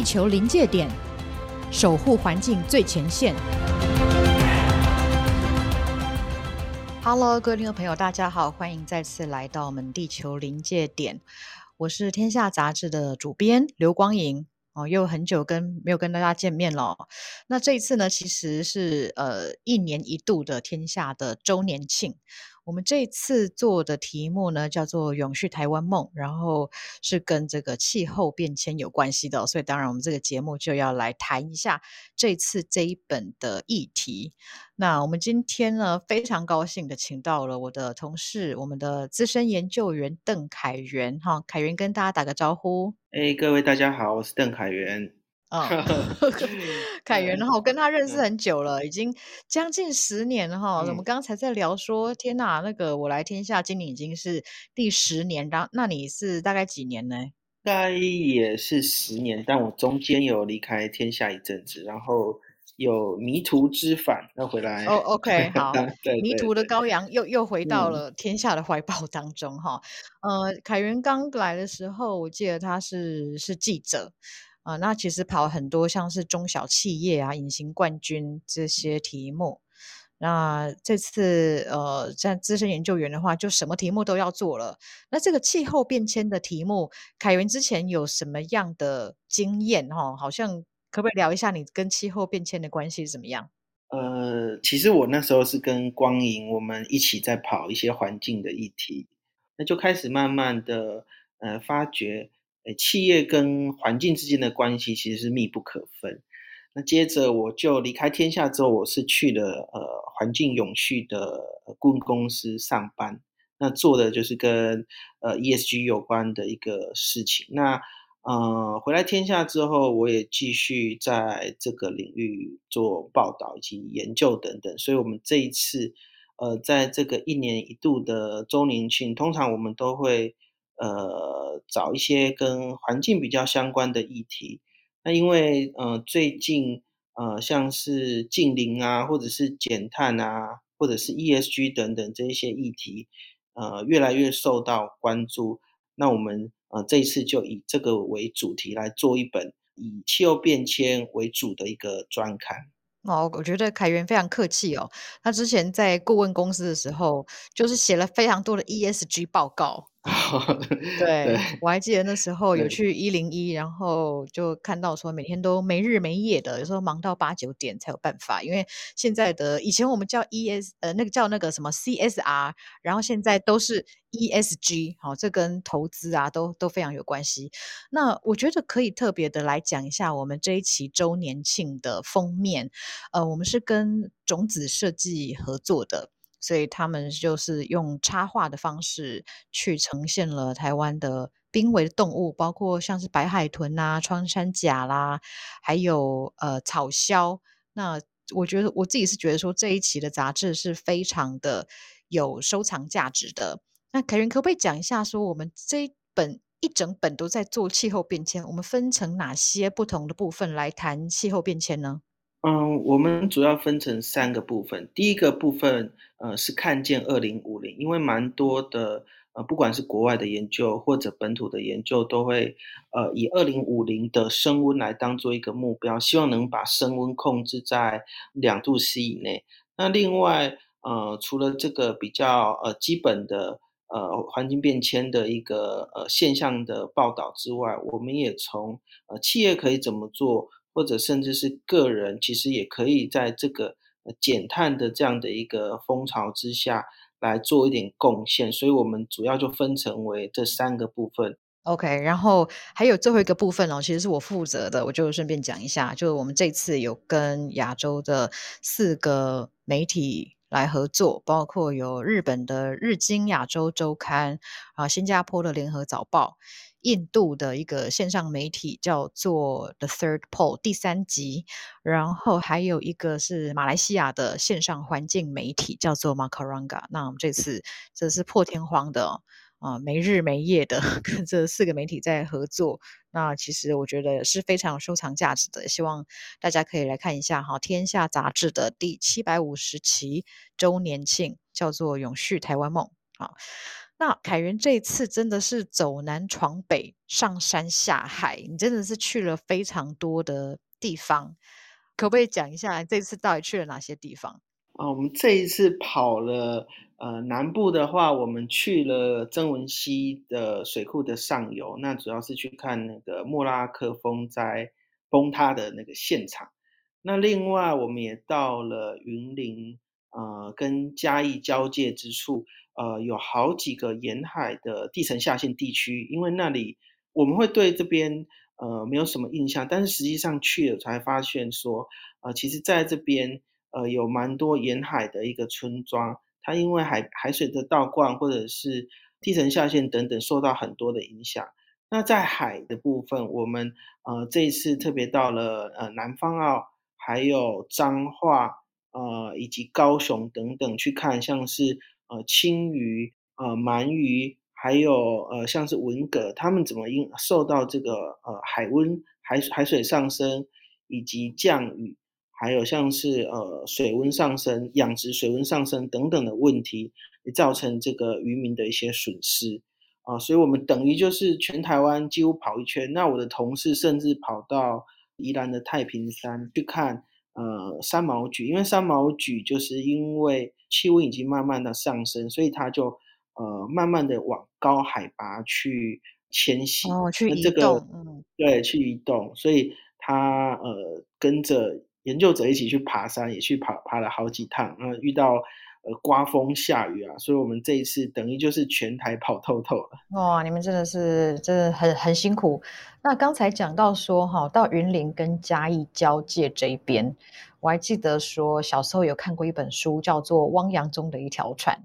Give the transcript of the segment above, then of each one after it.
地球临界点，守护环境最前线。Hello，各位听众朋友，大家好，欢迎再次来到我们地球临界点。我是天下杂志的主编刘光莹。哦，又很久跟没有跟大家见面了。那这一次呢，其实是呃一年一度的天下的周年庆。我们这次做的题目呢，叫做“永续台湾梦”，然后是跟这个气候变迁有关系的，所以当然我们这个节目就要来谈一下这次这一本的议题。那我们今天呢，非常高兴的请到了我的同事，我们的资深研究员邓凯源，哈，凯源跟大家打个招呼。哎，各位大家好，我是邓凯源。凯源哈，我跟他认识很久了，已经将近十年哈。我们刚刚才在聊说，天哪，那个我来天下今年已经是第十年，然后那你是大概几年呢？大概也是十年，但我中间有离开天下一阵子，然后有迷途知返，要回来。哦，OK，好，迷途的羔羊又又回到了天下的怀抱当中哈、嗯。呃，凯源刚来的时候，我记得他是是记者。啊，那其实跑很多像是中小企业啊、隐形冠军这些题目。那这次呃，在资深研究员的话，就什么题目都要做了。那这个气候变迁的题目，凯源之前有什么样的经验？哈，好像可不可以聊一下你跟气候变迁的关系是怎么样？呃，其实我那时候是跟光影我们一起在跑一些环境的议题，那就开始慢慢的呃发觉。诶，企业跟环境之间的关系其实是密不可分。那接着我就离开天下之后，我是去了呃环境永续的顾问公司上班，那做的就是跟呃 ESG 有关的一个事情。那呃回来天下之后，我也继续在这个领域做报道以及研究等等。所以，我们这一次呃在这个一年一度的周年庆，通常我们都会。呃，找一些跟环境比较相关的议题。那因为呃，最近呃，像是净零啊，或者是减碳啊，或者是 ESG 等等这一些议题，呃，越来越受到关注。那我们呃这一次就以这个为主题来做一本以气候变迁为主的一个专刊。哦，我觉得凯源非常客气哦。他之前在顾问公司的时候，就是写了非常多的 ESG 报告。对，对，我还记得那时候有去一零一，然后就看到说每天都没日没夜的，有时候忙到八九点才有办法。因为现在的以前我们叫 ES，呃，那个叫那个什么 CSR，然后现在都是 ESG，好，这跟投资啊都都非常有关系。那我觉得可以特别的来讲一下我们这一期周年庆的封面，呃，我们是跟种子设计合作的。所以他们就是用插画的方式去呈现了台湾的濒危动物，包括像是白海豚啊、穿山甲啦，还有呃草鸮。那我觉得我自己是觉得说这一期的杂志是非常的有收藏价值的。那凯源可不可以讲一下，说我们这一本一整本都在做气候变迁，我们分成哪些不同的部分来谈气候变迁呢？嗯，我们主要分成三个部分。第一个部分，呃，是看见二零五零，因为蛮多的，呃，不管是国外的研究或者本土的研究，都会，呃，以二零五零的升温来当做一个目标，希望能把升温控制在两度 C 以内。那另外，呃，除了这个比较呃基本的呃环境变迁的一个呃现象的报道之外，我们也从呃企业可以怎么做。或者甚至是个人，其实也可以在这个减碳的这样的一个风潮之下来做一点贡献，所以我们主要就分成为这三个部分。OK，然后还有最后一个部分哦，其实是我负责的，我就顺便讲一下，就是我们这次有跟亚洲的四个媒体来合作，包括有日本的《日经亚洲周刊》啊，新加坡的《联合早报》。印度的一个线上媒体叫做 The Third Pole 第三极，然后还有一个是马来西亚的线上环境媒体叫做 Macaranga。那我们这次这是破天荒的啊，没日没夜的 跟这四个媒体在合作。那其实我觉得是非常有收藏价值的，希望大家可以来看一下哈，《天下》杂志的第七百五十期周年庆叫做《永续台湾梦》啊。那凯源这一次真的是走南闯北，上山下海，你真的是去了非常多的地方，可不可以讲一下这次到底去了哪些地方？啊，我们这一次跑了，呃，南部的话，我们去了曾文溪的水库的上游，那主要是去看那个莫拉克风灾崩塌的那个现场。那另外，我们也到了云林，呃，跟嘉义交界之处，呃，有好几个沿海的地层下陷地区，因为那里我们会对这边呃没有什么印象，但是实际上去了才发现说，呃，其实在这边。呃，有蛮多沿海的一个村庄，它因为海海水的倒灌或者是地层下陷等等，受到很多的影响。那在海的部分，我们呃这一次特别到了呃南方澳，还有彰化，呃以及高雄等等去看，像是呃青鱼、呃鳗鱼，还有呃像是文蛤，它们怎么因受到这个呃海温海海水上升以及降雨。还有像是呃水温上升、养殖水温上升等等的问题，造成这个渔民的一些损失啊，所以我们等于就是全台湾几乎跑一圈。那我的同事甚至跑到宜兰的太平山去看呃三毛菊，因为三毛菊就是因为气温已经慢慢的上升，所以它就呃慢慢的往高海拔去迁徙哦，去移动，这个、嗯，对，去移动，所以它呃跟着。研究者一起去爬山，也去爬爬了好几趟，然后遇到呃刮风下雨啊，所以我们这一次等于就是全台跑透透了。哇，你们真的是真的很很辛苦。那刚才讲到说哈，到云林跟嘉义交界这一边，我还记得说小时候有看过一本书，叫做《汪洋中的一条船》。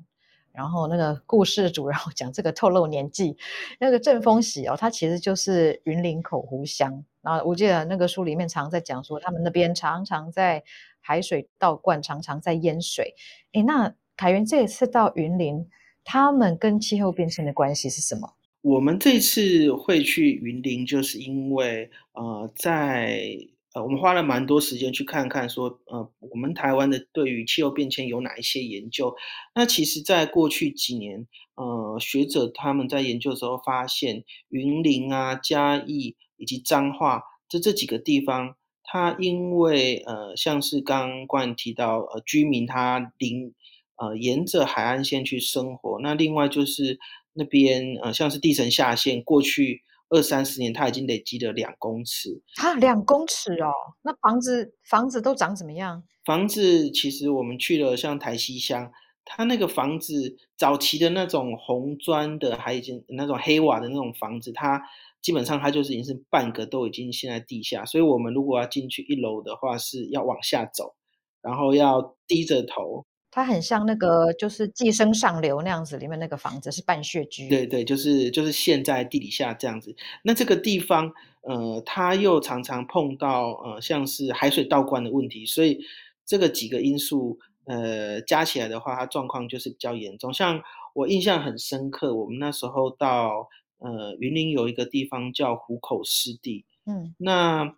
然后那个故事主人 讲这个透露年纪，那个郑丰喜哦，他其实就是云林口湖乡。然后我记得那个书里面常在讲说，他们那边常常在海水倒灌，常常在淹水。诶，那凯源这一次到云林，他们跟气候变迁的关系是什么？我们这次会去云林，就是因为呃，在。呃，我们花了蛮多时间去看看，说，呃，我们台湾的对于气候变迁有哪一些研究？那其实，在过去几年，呃，学者他们在研究的时候发现，云林啊、嘉义以及彰化这这几个地方，它因为呃，像是刚刚提到，呃，居民他临呃沿着海岸线去生活，那另外就是那边呃，像是地层下陷，过去。二三十年，它已经累积了两公尺。啊，两公尺哦！那房子房子都长怎么样？房子其实我们去了，像台西乡，它那个房子早期的那种红砖的，还已经那种黑瓦的那种房子，它基本上它就是已经是半个都已经陷在地下。所以我们如果要进去一楼的话，是要往下走，然后要低着头。它很像那个，就是《寄生上流》那样子，里面那个房子是半穴居。对对，就是就是陷在地底下这样子。那这个地方，呃，它又常常碰到呃，像是海水倒灌的问题，所以这个几个因素，呃，加起来的话，它状况就是比较严重。像我印象很深刻，我们那时候到呃云林有一个地方叫湖口湿地，嗯，那。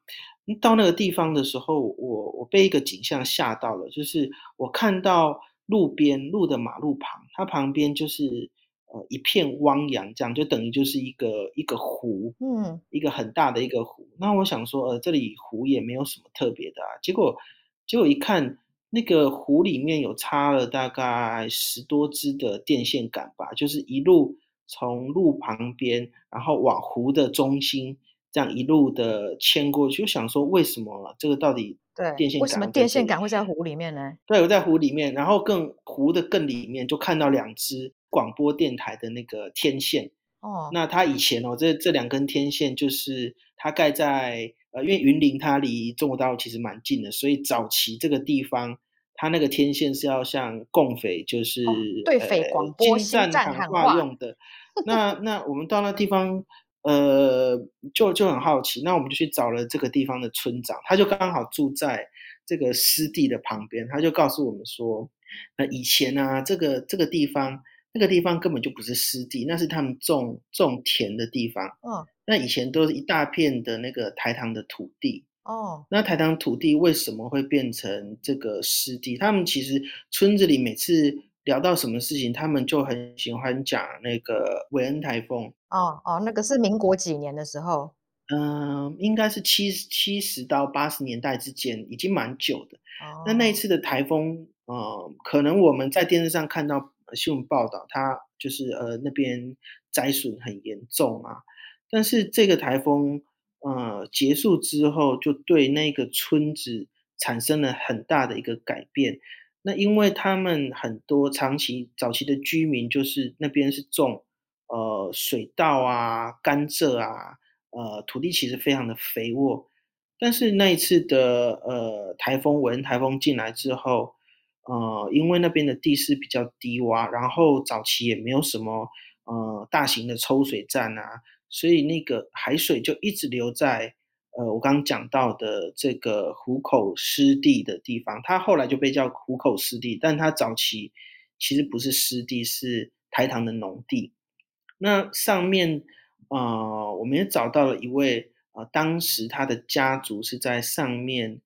到那个地方的时候，我我被一个景象吓到了，就是我看到路边路的马路旁，它旁边就是呃一片汪洋，这样就等于就是一个一个湖，嗯，一个很大的一个湖。那我想说，呃，这里湖也没有什么特别的啊。结果结果一看，那个湖里面有插了大概十多支的电线杆吧，就是一路从路旁边，然后往湖的中心。这样一路的牵过去，就想说为什么这个到底对电线杆？为什么电线杆会在湖里面呢？对，我在湖里面，然后更湖的更里面就看到两只广播电台的那个天线。哦，那它以前哦，这这两根天线就是它盖在呃，因为云林它离中国大陆其实蛮近的，所以早期这个地方它那个天线是要像共匪就是、哦、对匪广播、心战喊话用的。那那我们到那地方。呃，就就很好奇，那我们就去找了这个地方的村长，他就刚好住在这个湿地的旁边，他就告诉我们说，那以前呢、啊，这个这个地方，那个地方根本就不是湿地，那是他们种种田的地方。嗯，那以前都是一大片的那个台糖的土地。哦，那台糖土地为什么会变成这个湿地？他们其实村子里每次聊到什么事情，他们就很喜欢讲那个韦恩台风。哦哦，那个是民国几年的时候？嗯，应该是七七十到八十年代之间，已经蛮久的。哦、那那一次的台风，呃，可能我们在电视上看到新闻报道，它就是呃那边灾损很严重啊。但是这个台风，呃，结束之后，就对那个村子产生了很大的一个改变。那因为他们很多长期早期的居民，就是那边是种呃水稻啊、甘蔗啊。呃，土地其实非常的肥沃，但是那一次的呃台风韦恩台风进来之后，呃，因为那边的地势比较低洼，然后早期也没有什么呃大型的抽水站啊，所以那个海水就一直留在呃我刚刚讲到的这个湖口湿地的地方，它后来就被叫湖口湿地，但它早期其实不是湿地，是台糖的农地，那上面。呃，我们也找到了一位呃，当时他的家族是在上面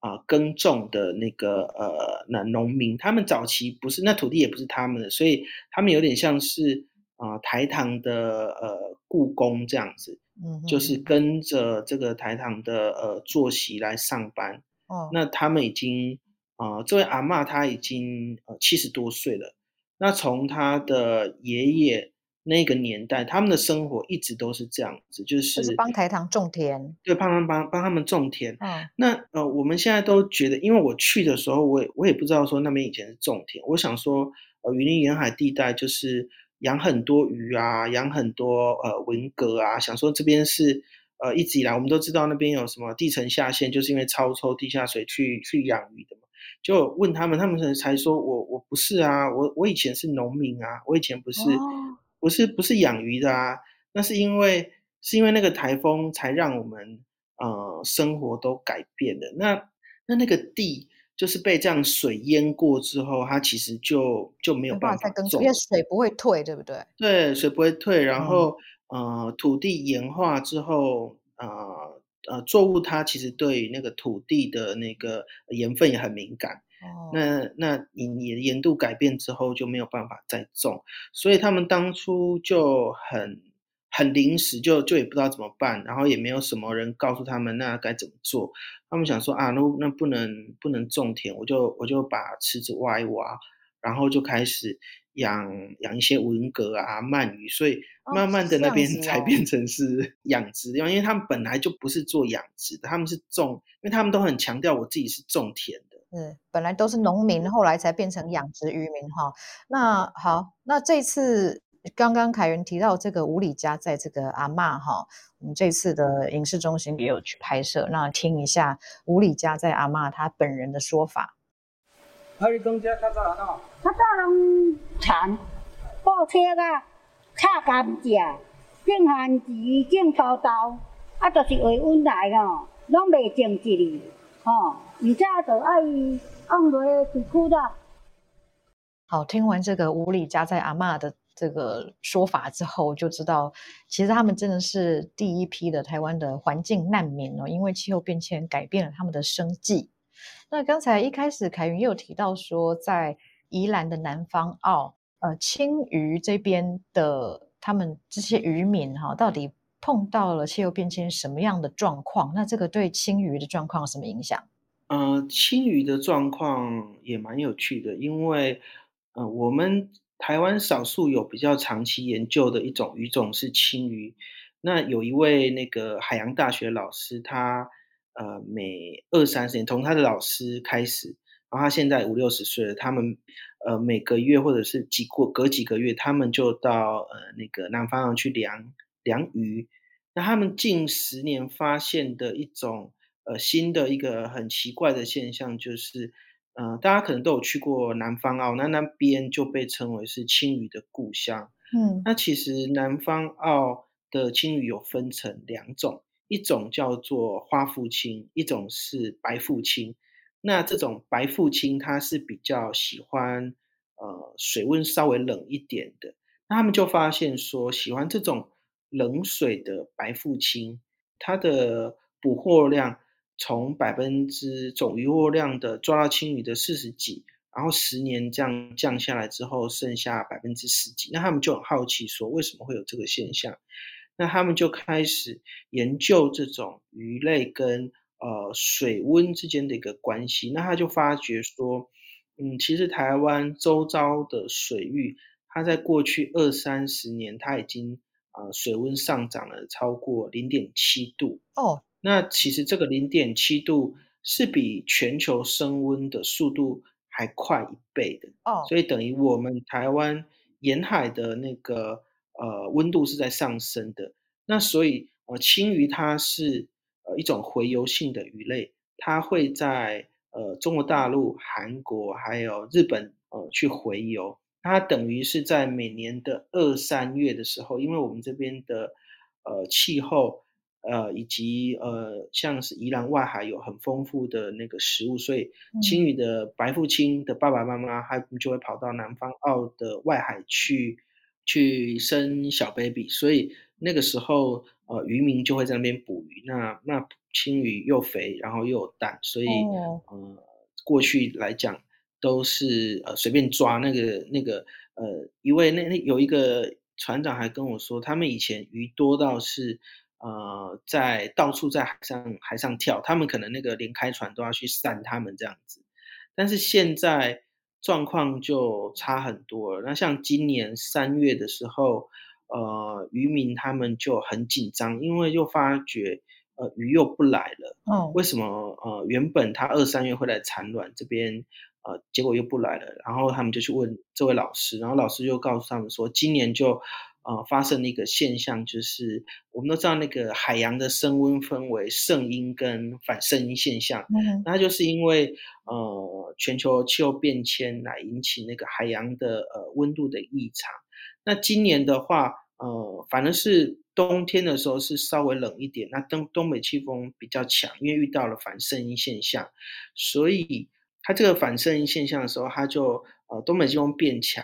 啊、耕种的那个呃那农民，他们早期不是那土地也不是他们的，所以他们有点像是啊、呃、台糖的呃雇工这样子，嗯，就是跟着这个台糖的呃作息来上班。哦，那他们已经啊、呃，这位阿嬷她已经呃七十多岁了，那从他的爷爷。那个年代，他们的生活一直都是这样子，就是就是帮台糖种田，对，帮帮帮帮他们种田。嗯，那呃，我们现在都觉得，因为我去的时候，我也我也不知道说那边以前是种田。我想说，呃，云林沿海地带就是养很多鱼啊，养很多呃文蛤啊，想说这边是呃一直以来我们都知道那边有什么地层下陷，就是因为超抽地下水去去养鱼的嘛。就问他们，他们才说我我不是啊，我我以前是农民啊，我以前不是。哦不是不是养鱼的啊，那是因为是因为那个台风才让我们呃生活都改变的。那那那个地就是被这样水淹过之后，它其实就就没有办法再种，因为水不会退，对不对？对，水不会退，然后、嗯、呃土地盐化之后，呃呃作物它其实对那个土地的那个盐分也很敏感。哦，那那你你的盐度改变之后就没有办法再种，所以他们当初就很很临时就，就就也不知道怎么办，然后也没有什么人告诉他们那该怎么做。他们想说啊，那那不能不能种田，我就我就把池子挖一挖，然后就开始养养一些文蛤啊、鳗鱼，所以慢慢的那边才变成是养殖地方，因为他们本来就不是做养殖的，他们是种，因为他们都很强调我自己是种田的。嗯，本来都是农民，后来才变成养殖渔民哈。那好，那这次刚刚凯源提到这个五里家在这个阿嬷哈，我们这次的影视中心也有去拍摄，那听一下五里家在阿嬷她本人的说法。啊，你讲这较早喏？较早拢田、报车啊、插甘蔗、种番薯、种土豆，啊，就是为阮来哦，拢袂种一哩，吼。你家的阿姨按的挺哭的。好，听完这个吴里家在阿嬷的这个说法之后，就知道其实他们真的是第一批的台湾的环境难民哦，因为气候变迁改变了他们的生计。那刚才一开始凯云也有提到说，在宜兰的南方澳，呃，青鱼这边的他们这些渔民哈，到底碰到了气候变迁什么样的状况？那这个对青鱼的状况有什么影响？呃，青鱼的状况也蛮有趣的，因为呃，我们台湾少数有比较长期研究的一种鱼种是青鱼。那有一位那个海洋大学老师，他呃每二三十年，从他的老师开始，然后他现在五六十岁了，他们呃每个月或者是几过隔几个月，他们就到呃那个南方去量量鱼。那他们近十年发现的一种。呃，新的一个很奇怪的现象就是，呃，大家可能都有去过南方澳，那那边就被称为是青鱼的故乡。嗯，那其实南方澳的青鱼有分成两种，一种叫做花腹青，一种是白腹青。那这种白腹青它是比较喜欢呃水温稍微冷一点的，那他们就发现说，喜欢这种冷水的白腹青，它的捕获量。从百分之总渔获量的抓到青鱼的四十几，然后十年这样降下来之后，剩下百分之十几，那他们就很好奇说，为什么会有这个现象？那他们就开始研究这种鱼类跟呃水温之间的一个关系。那他就发觉说，嗯，其实台湾周遭的水域，它在过去二三十年，它已经呃水温上涨了超过零点七度哦。那其实这个零点七度是比全球升温的速度还快一倍的哦，所以等于我们台湾沿海的那个呃温度是在上升的。那所以呃青鱼它是呃一种洄游性的鱼类，它会在呃中国大陆、韩国还有日本呃去洄游。它等于是在每年的二三月的时候，因为我们这边的呃气候。呃，以及呃，像是宜兰外海有很丰富的那个食物，所以青鱼的白父亲的爸爸妈妈，他们就会跑到南方澳的外海去去生小 baby，所以那个时候呃，渔民就会在那边捕鱼。那那青鱼又肥，然后又有蛋，所以呃，过去来讲都是呃随便抓那个那个呃，一位那那有一个船长还跟我说，他们以前鱼多到是。呃，在到处在海上海上跳，他们可能那个连开船都要去散他们这样子，但是现在状况就差很多了。那像今年三月的时候，呃，渔民他们就很紧张，因为就发觉呃鱼又不来了。哦，为什么？呃，原本他二三月会来产卵，这边呃结果又不来了，然后他们就去问这位老师，然后老师就告诉他们说，今年就。呃，发生的一个现象就是，我们都知道那个海洋的升温分为圣婴跟反圣婴现象。嗯，那就是因为呃全球气候变迁来引起那个海洋的呃温度的异常。那今年的话，呃，反正是冬天的时候是稍微冷一点，那东东北季风比较强，因为遇到了反圣婴现象，所以它这个反圣婴现象的时候，它就呃东北季风变强。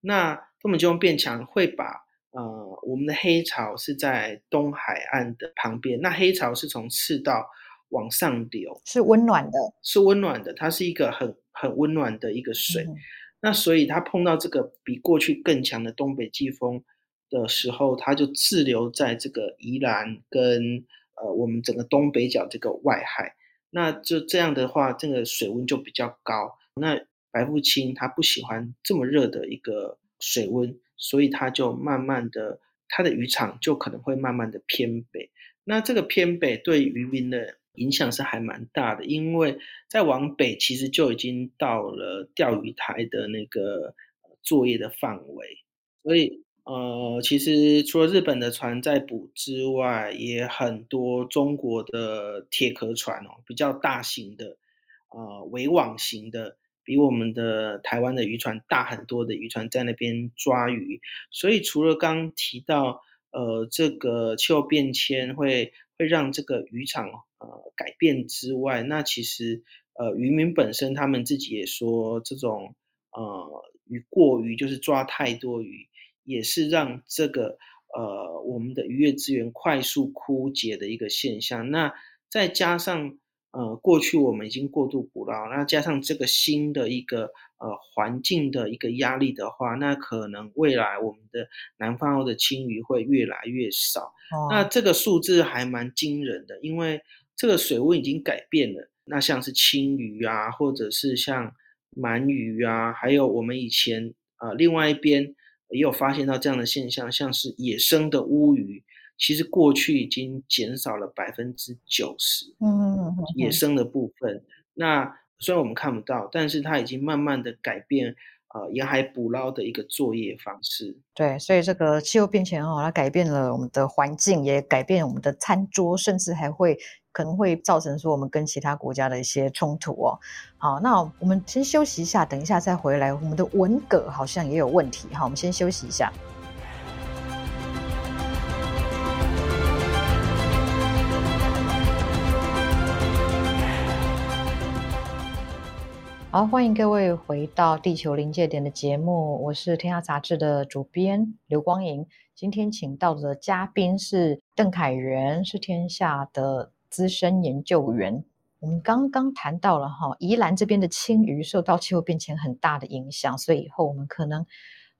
那东北季风变强会把呃，我们的黑潮是在东海岸的旁边，那黑潮是从赤道往上流，是温暖的，是温暖的，它是一个很很温暖的一个水。嗯、那所以它碰到这个比过去更强的东北季风的时候，它就滞留在这个宜兰跟呃我们整个东北角这个外海。那就这样的话，这个水温就比较高。那白腹鯖它不喜欢这么热的一个水温。所以它就慢慢的，它的渔场就可能会慢慢的偏北。那这个偏北对渔民的影响是还蛮大的，因为再往北其实就已经到了钓鱼台的那个作业的范围。所以呃，其实除了日本的船在捕之外，也很多中国的铁壳船哦，比较大型的，呃，围网型的。比我们的台湾的渔船大很多的渔船在那边抓鱼，所以除了刚提到，呃，这个气候变迁会会让这个渔场呃改变之外，那其实呃渔民本身他们自己也说，这种呃鱼过鱼就是抓太多鱼，也是让这个呃我们的渔业资源快速枯竭的一个现象。那再加上。呃，过去我们已经过度捕捞，那加上这个新的一个呃环境的一个压力的话，那可能未来我们的南方澳的青鱼会越来越少。哦。那这个数字还蛮惊人的，因为这个水温已经改变了。那像是青鱼啊，或者是像鳗鱼啊，还有我们以前呃另外一边也有发现到这样的现象，像是野生的乌鱼。其实过去已经减少了百分之九十，嗯，野生的部分。那虽然我们看不到，但是它已经慢慢的改变，呃，沿海捕捞的一个作业方式。对，所以这个气候变迁哦，它改变了我们的环境，也改变我们的餐桌，甚至还会可能会造成说我们跟其他国家的一些冲突哦。好，那我们先休息一下，等一下再回来。我们的文革好像也有问题，好，我们先休息一下。好，欢迎各位回到《地球临界点》的节目，我是天下杂志的主编刘光莹。今天请到的嘉宾是邓凯源，是天下的资深研究员。我们刚刚谈到了哈，宜兰这边的青鱼受到气候变迁很大的影响，所以以后我们可能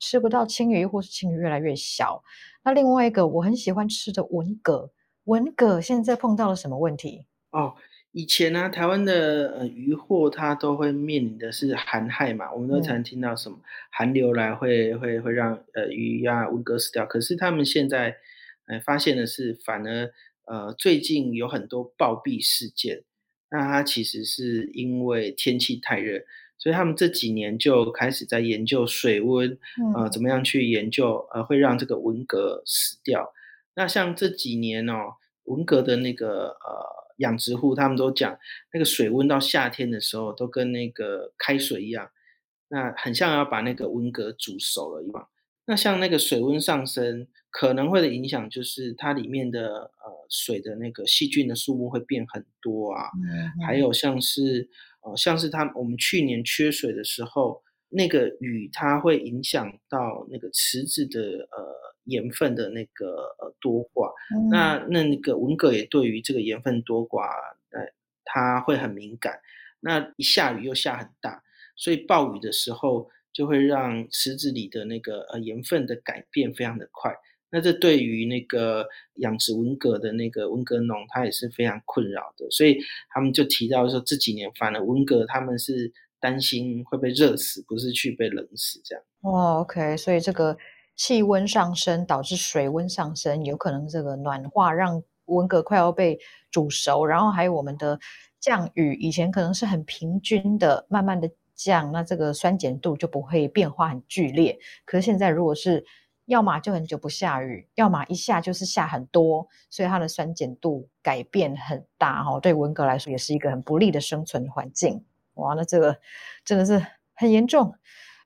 吃不到青鱼，或是青鱼越来越小。那另外一个我很喜欢吃的文蛤，文蛤现在碰到了什么问题？哦，以前呢、啊，台湾的呃渔获它都会面临的是寒害嘛，我们都常听到什么寒流来会会会让呃鱼呀、啊、文蛤死掉。可是他们现在呃发现的是，反而呃最近有很多暴毙事件。那它其实是因为天气太热，所以他们这几年就开始在研究水温，呃，怎么样去研究，呃，会让这个文蛤死掉。那像这几年哦，文蛤的那个呃养殖户，他们都讲，那个水温到夏天的时候，都跟那个开水一样，那很像要把那个文蛤煮熟了一样。那像那个水温上升。可能会的影响就是它里面的呃水的那个细菌的数目会变很多啊，还有像是呃像是它我们去年缺水的时候，那个雨它会影响到那个池子的呃盐分的那个呃多寡，嗯、那那那个文蛤也对于这个盐分多寡呃它会很敏感，那一下雨又下很大，所以暴雨的时候就会让池子里的那个呃盐分的改变非常的快。那这对于那个养殖文蛤的那个文蛤农，他也是非常困扰的，所以他们就提到说，这几年反而文蛤他们是担心会被热死，不是去被冷死这样。哦，OK，所以这个气温上升导致水温上升，有可能这个暖化让文蛤快要被煮熟，然后还有我们的降雨，以前可能是很平均的，慢慢的降，那这个酸碱度就不会变化很剧烈。可是现在如果是要么就很久不下雨，要么一下就是下很多，所以它的酸碱度改变很大哈，对文蛤来说也是一个很不利的生存环境。哇，那这个真的是很严重。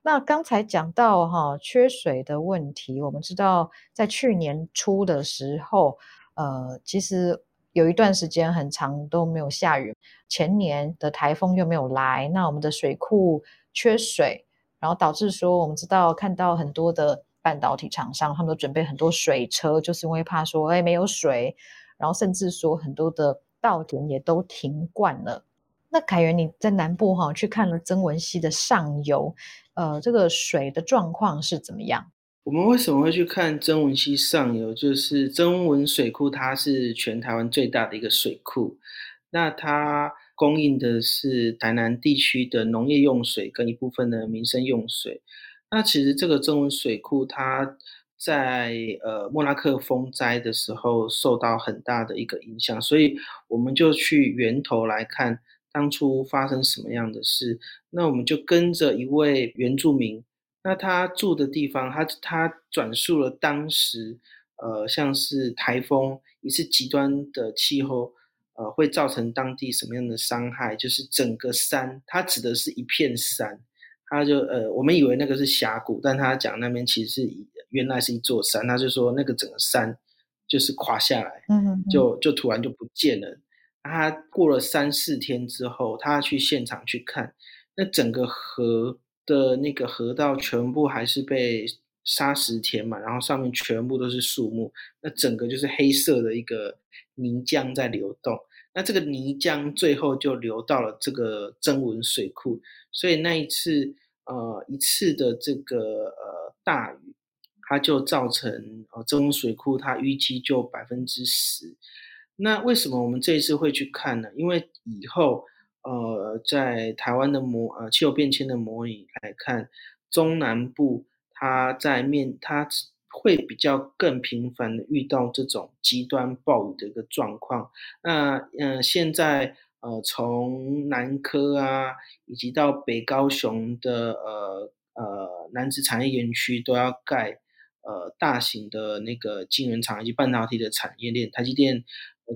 那刚才讲到哈缺水的问题，我们知道在去年初的时候，呃，其实有一段时间很长都没有下雨，前年的台风又没有来，那我们的水库缺水，然后导致说我们知道看到很多的。半导体厂商他们都准备很多水车，就是因为怕说，哎，没有水，然后甚至说很多的稻田也都停灌了。那凯源你在南部哈去看了曾文溪的上游，呃，这个水的状况是怎么样？我们为什么会去看曾文溪上游？就是曾文水库，它是全台湾最大的一个水库，那它供应的是台南地区的农业用水跟一部分的民生用水。那其实这个曾文水库，它在呃莫拉克风灾的时候受到很大的一个影响，所以我们就去源头来看当初发生什么样的事。那我们就跟着一位原住民，那他住的地方，他他转述了当时呃像是台风一次极端的气候，呃会造成当地什么样的伤害，就是整个山，他指的是一片山。他就呃，我们以为那个是峡谷，但他讲那边其实是原来是一座山。他就说那个整个山就是垮下来，嗯哼哼，就就突然就不见了。他过了三四天之后，他去现场去看，那整个河的那个河道全部还是被沙石填满，然后上面全部都是树木，那整个就是黑色的一个泥浆在流动。那这个泥浆最后就流到了这个曾文水库。所以那一次，呃，一次的这个呃大雨，它就造成呃曾文水库它淤积就百分之十。那为什么我们这一次会去看呢？因为以后呃在台湾的模呃气候变迁的模拟来看，中南部它在面它会比较更频繁的遇到这种极端暴雨的一个状况。那嗯、呃、现在。呃，从南科啊，以及到北高雄的呃呃南子产业园区，都要盖呃大型的那个晶圆厂以及半导体的产业链。台积电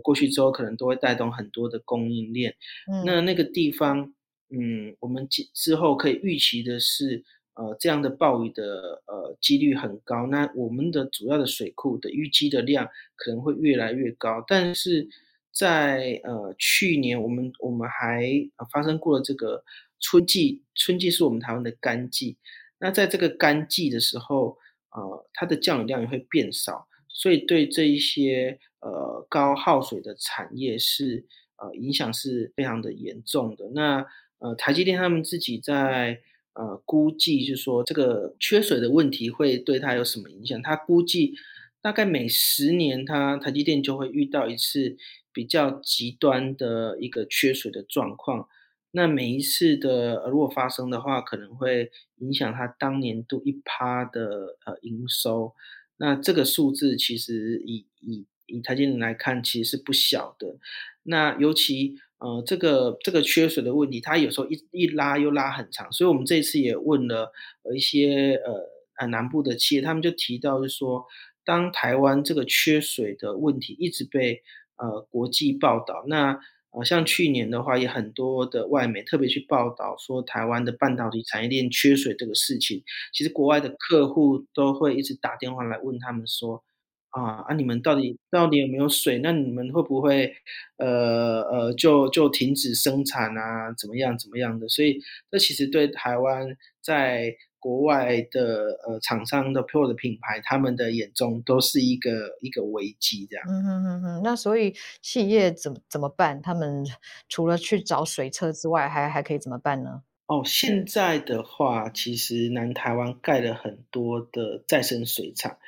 过去之后，可能都会带动很多的供应链。嗯、那那个地方，嗯，我们之之后可以预期的是，呃，这样的暴雨的呃几率很高。那我们的主要的水库的淤积的量可能会越来越高，但是。在呃去年，我们我们还发生过了这个春季，春季是我们台湾的干季。那在这个干季的时候，呃，它的降雨量也会变少，所以对这一些呃高耗水的产业是呃影响是非常的严重的。那呃台积电他们自己在呃估计，就是说这个缺水的问题会对它有什么影响？他估计大概每十年，它台积电就会遇到一次比较极端的一个缺水的状况。那每一次的如果发生的话，可能会影响它当年度一趴的呃营收。那这个数字其实以以以台积电来看，其实是不小的。那尤其呃这个这个缺水的问题，它有时候一一拉又拉很长。所以我们这次也问了呃一些呃呃南部的企业，他们就提到是说，当台湾这个缺水的问题一直被呃国际报道，那呃像去年的话，也很多的外媒特别去报道说台湾的半导体产业链缺水这个事情。其实国外的客户都会一直打电话来问他们说，啊啊你们到底到底有没有水？那你们会不会呃呃就就停止生产啊？怎么样怎么样的？所以这其实对台湾在国外的呃厂商的 Pro 的品牌，他们的眼中都是一个一个危机这样。嗯哼哼哼，那所以企业怎么怎么办？他们除了去找水车之外，还还可以怎么办呢？哦，现在的话，其实南台湾盖了很多的再生水厂。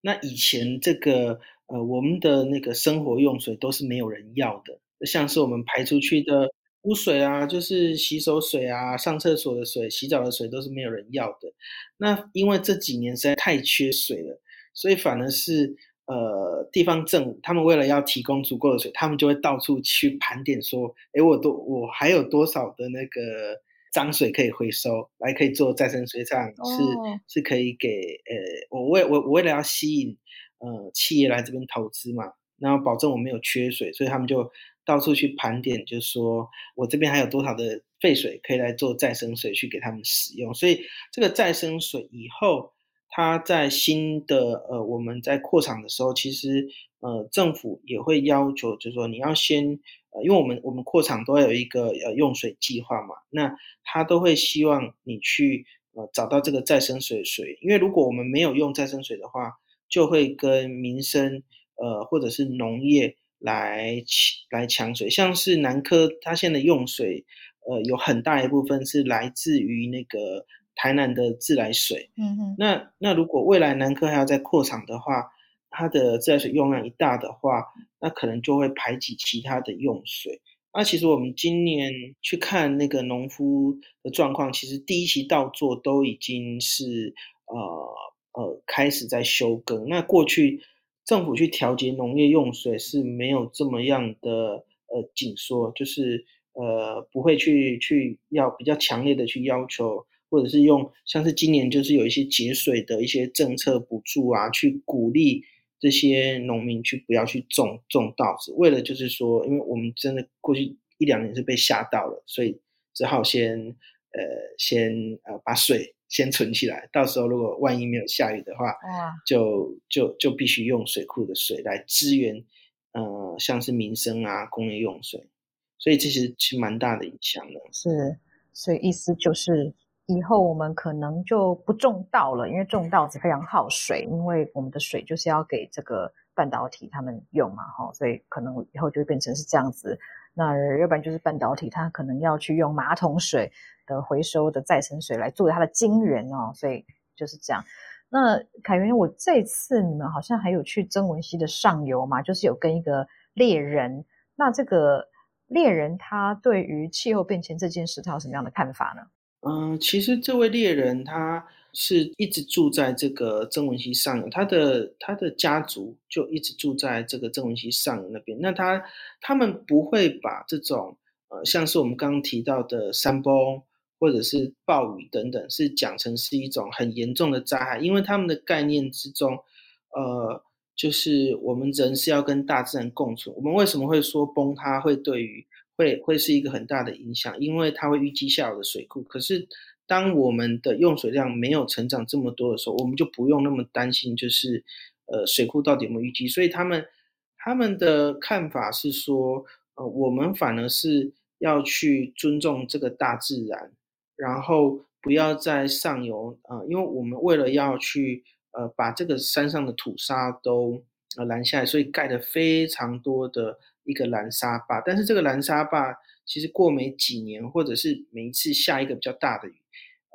那以前这个呃，我们的那个生活用水都是没有人要的，像是我们排出去的。污水啊，就是洗手水啊，上厕所的水、洗澡的水都是没有人要的。那因为这几年实在太缺水了，所以反而是呃地方政府他们为了要提供足够的水，他们就会到处去盘点说，诶，我多我还有多少的那个脏水可以回收，来可以做再生水厂，是、哦、是可以给呃我为我我为了要吸引呃企业来这边投资嘛，然后保证我没有缺水，所以他们就。到处去盘点，就是说我这边还有多少的废水可以来做再生水去给他们使用。所以这个再生水以后，它在新的呃我们在扩厂的时候，其实呃政府也会要求，就是说你要先呃，因为我们我们扩厂都要有一个呃用水计划嘛，那他都会希望你去呃找到这个再生水水，因为如果我们没有用再生水的话，就会跟民生呃或者是农业。来抢来抢水，像是南科，它现在用水，呃，有很大一部分是来自于那个台南的自来水。嗯哼。那那如果未来南科还要再扩厂的话，它的自来水用量一大的话，那可能就会排挤其他的用水。那其实我们今年去看那个农夫的状况，其实第一期稻作都已经是呃呃开始在休耕。那过去。政府去调节农业用水是没有这么样的呃紧缩，就是呃不会去去要比较强烈的去要求，或者是用像是今年就是有一些节水的一些政策补助啊，去鼓励这些农民去不要去种种稻子，为了就是说，因为我们真的过去一两年是被吓到了，所以只好先呃先呃把水。先存起来，到时候如果万一没有下雨的话，哇就就就必须用水库的水来支援，呃，像是民生啊、工业用水，所以这是其实蛮大的影响的。是，所以意思就是以后我们可能就不种稻了，因为种稻子非常耗水，因为我们的水就是要给这个半导体他们用嘛，哈，所以可能以后就会变成是这样子。那要不然就是半导体它可能要去用马桶水。的回收的再生水来作为它的晶圆哦，所以就是这样。那凯源，我这次你们好像还有去曾文溪的上游嘛，就是有跟一个猎人。那这个猎人他对于气候变迁这件事，他有什么样的看法呢？嗯，其实这位猎人他是一直住在这个曾文溪上游，他的他的家族就一直住在这个曾文溪上游那边。那他他们不会把这种呃，像是我们刚刚提到的山崩。或者是暴雨等等，是讲成是一种很严重的灾害，因为他们的概念之中，呃，就是我们人是要跟大自然共存。我们为什么会说崩塌会对于会会是一个很大的影响？因为它会淤积下游的水库。可是当我们的用水量没有成长这么多的时候，我们就不用那么担心，就是呃水库到底有没有淤积。所以他们他们的看法是说，呃，我们反而是要去尊重这个大自然。然后不要在上游，呃，因为我们为了要去，呃，把这个山上的土沙都呃拦下来，所以盖了非常多的一个拦沙坝。但是这个拦沙坝其实过没几年，或者是每一次下一个比较大的雨，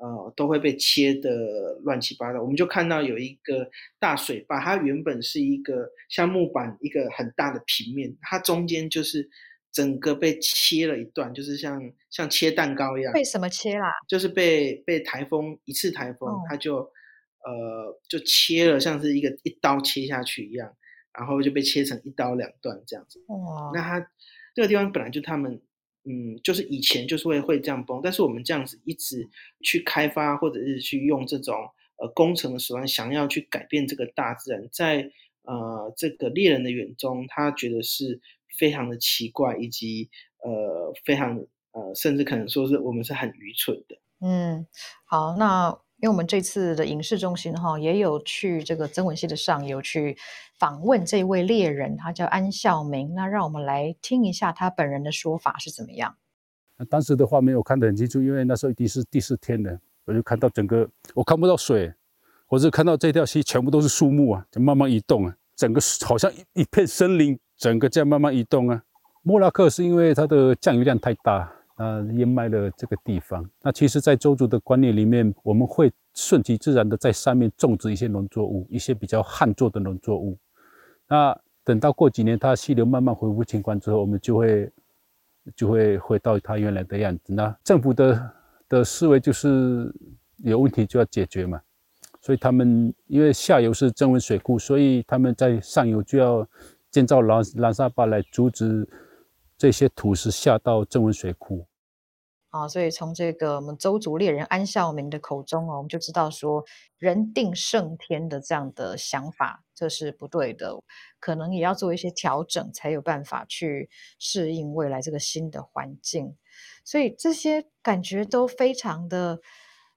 呃，都会被切的乱七八糟。我们就看到有一个大水坝，它原本是一个像木板一个很大的平面，它中间就是。整个被切了一段，就是像像切蛋糕一样。被什么切啦？就是被被台风一次台风，哦、它就呃就切了，像是一个一刀切下去一样，然后就被切成一刀两段这样子。哦。那它这个地方本来就他们嗯，就是以前就是会会这样崩，但是我们这样子一直去开发或者是去用这种呃工程的手段，想要去改变这个大自然，在呃这个猎人的眼中，他觉得是。非常的奇怪，以及呃，非常呃，甚至可能说是我们是很愚蠢的。嗯，好，那因为我们这次的影视中心哈，也有去这个曾文溪的上游去访问这位猎人，他叫安孝明。那让我们来听一下他本人的说法是怎么样。当时的话没有看得很清楚，因为那时候已经是第四天了，我就看到整个我看不到水，我是看到这条溪全部都是树木啊，就慢慢移动啊，整个好像一一片森林。整个这样慢慢移动啊，莫拉克是因为它的降雨量太大，啊，淹没了这个地方。那其实，在周族的观念里面，我们会顺其自然的在上面种植一些农作物，一些比较旱作的农作物。那等到过几年，它溪流慢慢恢复情况之后，我们就会就会回到它原来的样子。那政府的的思维就是有问题就要解决嘛，所以他们因为下游是增温水库，所以他们在上游就要。建造拦拦沙坝来阻止这些土石下到曾文水库。啊，所以从这个我们周族猎人安孝明的口中哦，我们就知道说人定胜天的这样的想法，这是不对的，可能也要做一些调整，才有办法去适应未来这个新的环境。所以这些感觉都非常的，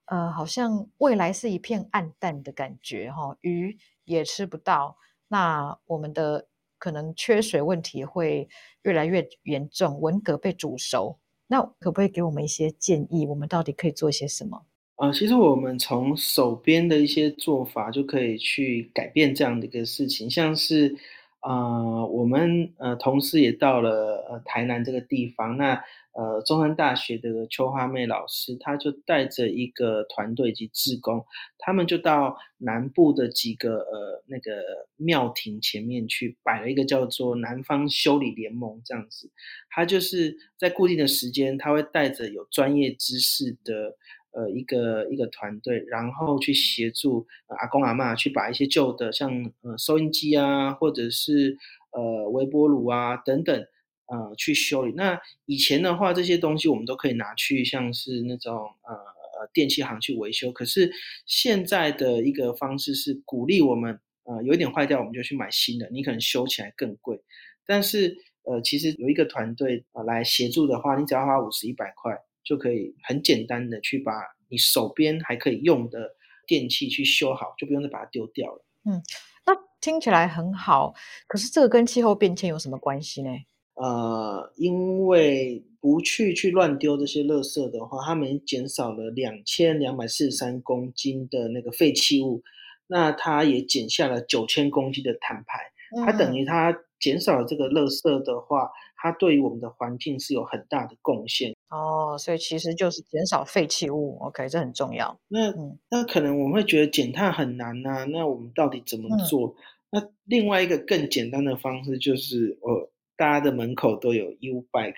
呃，好像未来是一片暗淡的感觉哈、鱼也吃不到，那我们的。可能缺水问题会越来越严重，文革被煮熟。那可不可以给我们一些建议？我们到底可以做些什么？呃，其实我们从手边的一些做法就可以去改变这样的一个事情，像是、呃，我们呃同事也到了呃台南这个地方，那。呃，中山大学的邱花妹老师，他就带着一个团队以及志工，他们就到南部的几个呃那个庙庭前面去摆了一个叫做南方修理联盟这样子。他就是在固定的时间，他会带着有专业知识的呃一个一个团队，然后去协助、呃、阿公阿嬷去把一些旧的像呃收音机啊，或者是呃微波炉啊等等。呃，去修理。那以前的话，这些东西我们都可以拿去，像是那种呃呃电器行去维修。可是现在的一个方式是鼓励我们，呃，有一点坏掉，我们就去买新的。你可能修起来更贵，但是呃，其实有一个团队啊来协助的话，你只要花五十一百块，就可以很简单的去把你手边还可以用的电器去修好，就不用再把它丢掉了。嗯，那听起来很好。可是这个跟气候变迁有什么关系呢？呃，因为不去去乱丢这些垃圾的话，他们减少了两千两百四十三公斤的那个废弃物，那它也减下了九千公斤的碳排。它等于它减少了这个垃圾的话，它对于我们的环境是有很大的贡献。哦，所以其实就是减少废弃物，OK，这很重要。那、嗯、那可能我们会觉得减碳很难呐、啊，那我们到底怎么做？嗯、那另外一个更简单的方式就是，呃。大家的门口都有 U bike，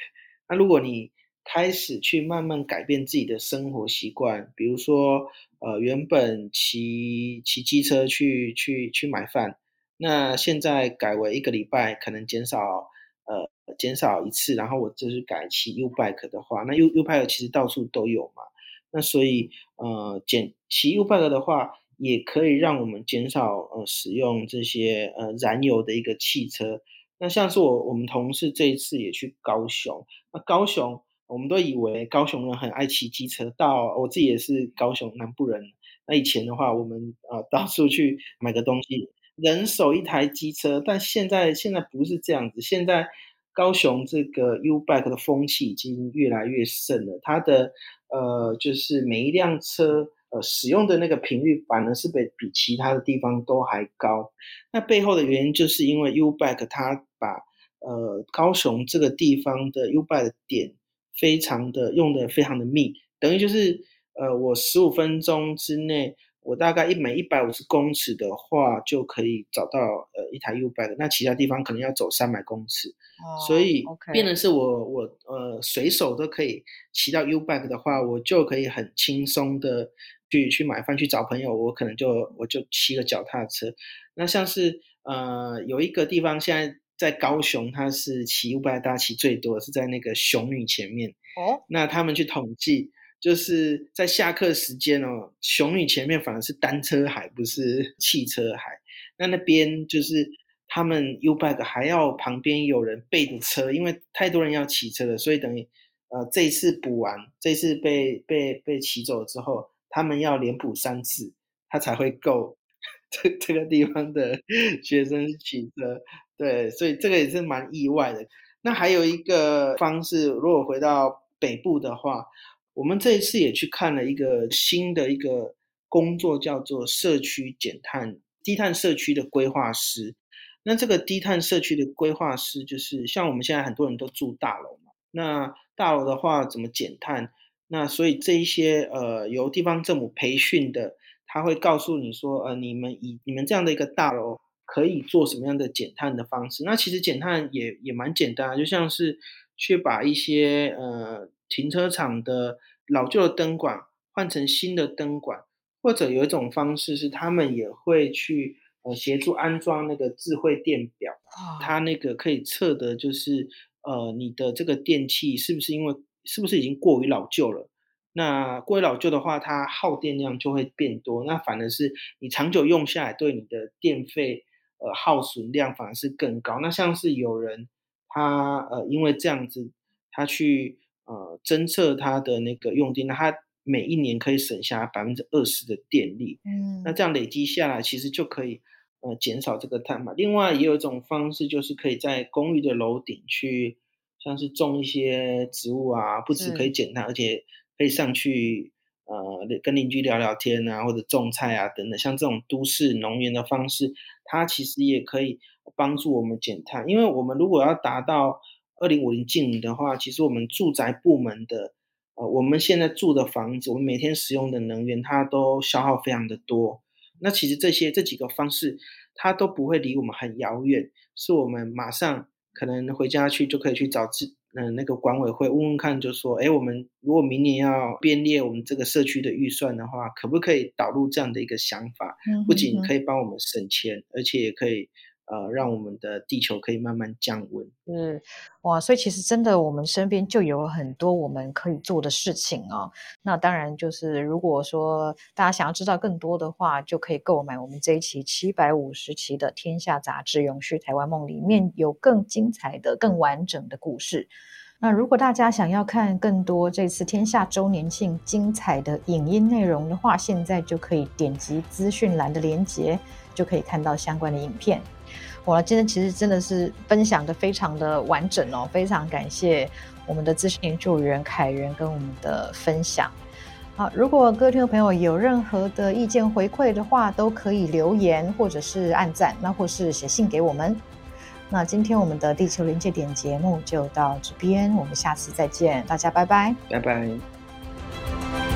那如果你开始去慢慢改变自己的生活习惯，比如说，呃，原本骑骑机车去去去买饭，那现在改为一个礼拜可能减少，呃，减少一次，然后我就是改骑 U bike 的话，那 U U bike 其实到处都有嘛，那所以，呃，减骑 U bike 的话，也可以让我们减少呃使用这些呃燃油的一个汽车。那像是我我们同事这一次也去高雄，那高雄我们都以为高雄人很爱骑机车，到我自己也是高雄南部人。那以前的话，我们呃 到处去买个东西，人手一台机车，但现在现在不是这样子。现在高雄这个 U-Bike 的风气已经越来越盛了，它的呃就是每一辆车呃使用的那个频率反而是比比其他的地方都还高。那背后的原因就是因为 U-Bike 它把呃高雄这个地方的 U-Bike 的点非常的用的非常的密，等于就是呃我十五分钟之内。我大概一每一百五十公尺的话，就可以找到呃一台 U-Bike，那其他地方可能要走三百公尺，哦、所以变成是我我呃随手都可以骑到 U-Bike 的话，我就可以很轻松的去去买饭去找朋友，我可能就我就骑个脚踏车。那像是呃有一个地方现在在高雄，它是骑 U-Bike 大家骑最多是在那个雄女前面哦，那他们去统计。就是在下课时间哦，雄女前面反而是单车海，不是 汽车海。那那边就是他们 U-Bike 还要旁边有人备着车，因为太多人要骑车了，所以等于呃这一次补完，这一次被被被骑走了之后，他们要连补三次，他才会够 这这个地方的 学生骑车。对，所以这个也是蛮意外的。那还有一个方式，如果回到北部的话。我们这一次也去看了一个新的一个工作，叫做社区减碳、低碳社区的规划师。那这个低碳社区的规划师，就是像我们现在很多人都住大楼嘛。那大楼的话怎么减碳？那所以这一些呃由地方政府培训的，他会告诉你说，呃，你们以你们这样的一个大楼可以做什么样的减碳的方式？那其实减碳也也蛮简单，就像是去把一些呃。停车场的老旧的灯管换成新的灯管，或者有一种方式是他们也会去呃协助安装那个智慧电表，它那个可以测的就是呃你的这个电器是不是因为是不是已经过于老旧了？那过于老旧的话，它耗电量就会变多，那反而是你长久用下来对你的电费呃耗损量反而是更高。那像是有人他呃因为这样子他去。呃，侦测他的那个用电，那他每一年可以省下百分之二十的电力。嗯，那这样累积下来，其实就可以呃减少这个碳嘛。另外，也有一种方式，就是可以在公寓的楼顶去，像是种一些植物啊，不止可以减碳，而且可以上去呃跟邻居聊聊天啊，或者种菜啊等等。像这种都市农园的方式，它其实也可以帮助我们减碳，因为我们如果要达到。二零五零净零的话，其实我们住宅部门的，呃，我们现在住的房子，我们每天使用的能源，它都消耗非常的多。那其实这些这几个方式，它都不会离我们很遥远，是我们马上可能回家去就可以去找自，嗯、呃，那个管委会问问看，就说，哎，我们如果明年要编列我们这个社区的预算的话，可不可以导入这样的一个想法？不仅可以帮我们省钱，而且也可以。呃，让我们的地球可以慢慢降温。嗯，哇，所以其实真的，我们身边就有很多我们可以做的事情哦。那当然，就是如果说大家想要知道更多的话，就可以购买我们这一期七百五十期的《天下杂志·永续台湾梦》，里面有更精彩的、更完整的故事。那如果大家想要看更多这次天下周年庆精彩的影音内容的话，现在就可以点击资讯栏的连接，就可以看到相关的影片。我今天其实真的是分享的非常的完整哦，非常感谢我们的资深研究员凯源跟我们的分享。好，如果各位听众朋友有任何的意见回馈的话，都可以留言或者是按赞，那或是写信给我们。那今天我们的地球临界点节目就到这边，我们下次再见，大家拜拜，拜拜。